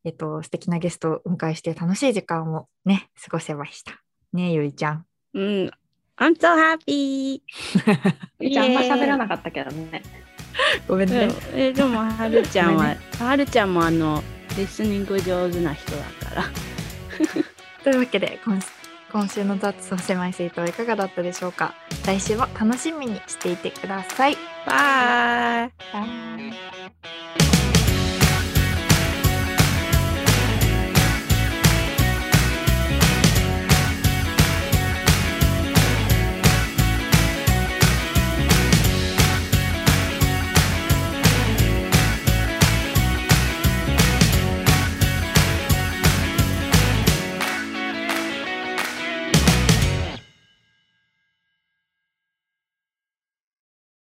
えっと、素敵なゲストをお迎えして楽しい時間をね、過ごせました。ねえ、ゆいちゃん。うん。I'm so happy! (laughs) じゃああんま喋らななかったけどね。(laughs) ごめんね。えでも、はるちゃんは、はるちゃんもあの、リスニング上手な人だから。(laughs) というわけで今今週の雑草狭い生徒はいかがだったでしょうか？来週も楽しみにしていてください。 Bye. Bye.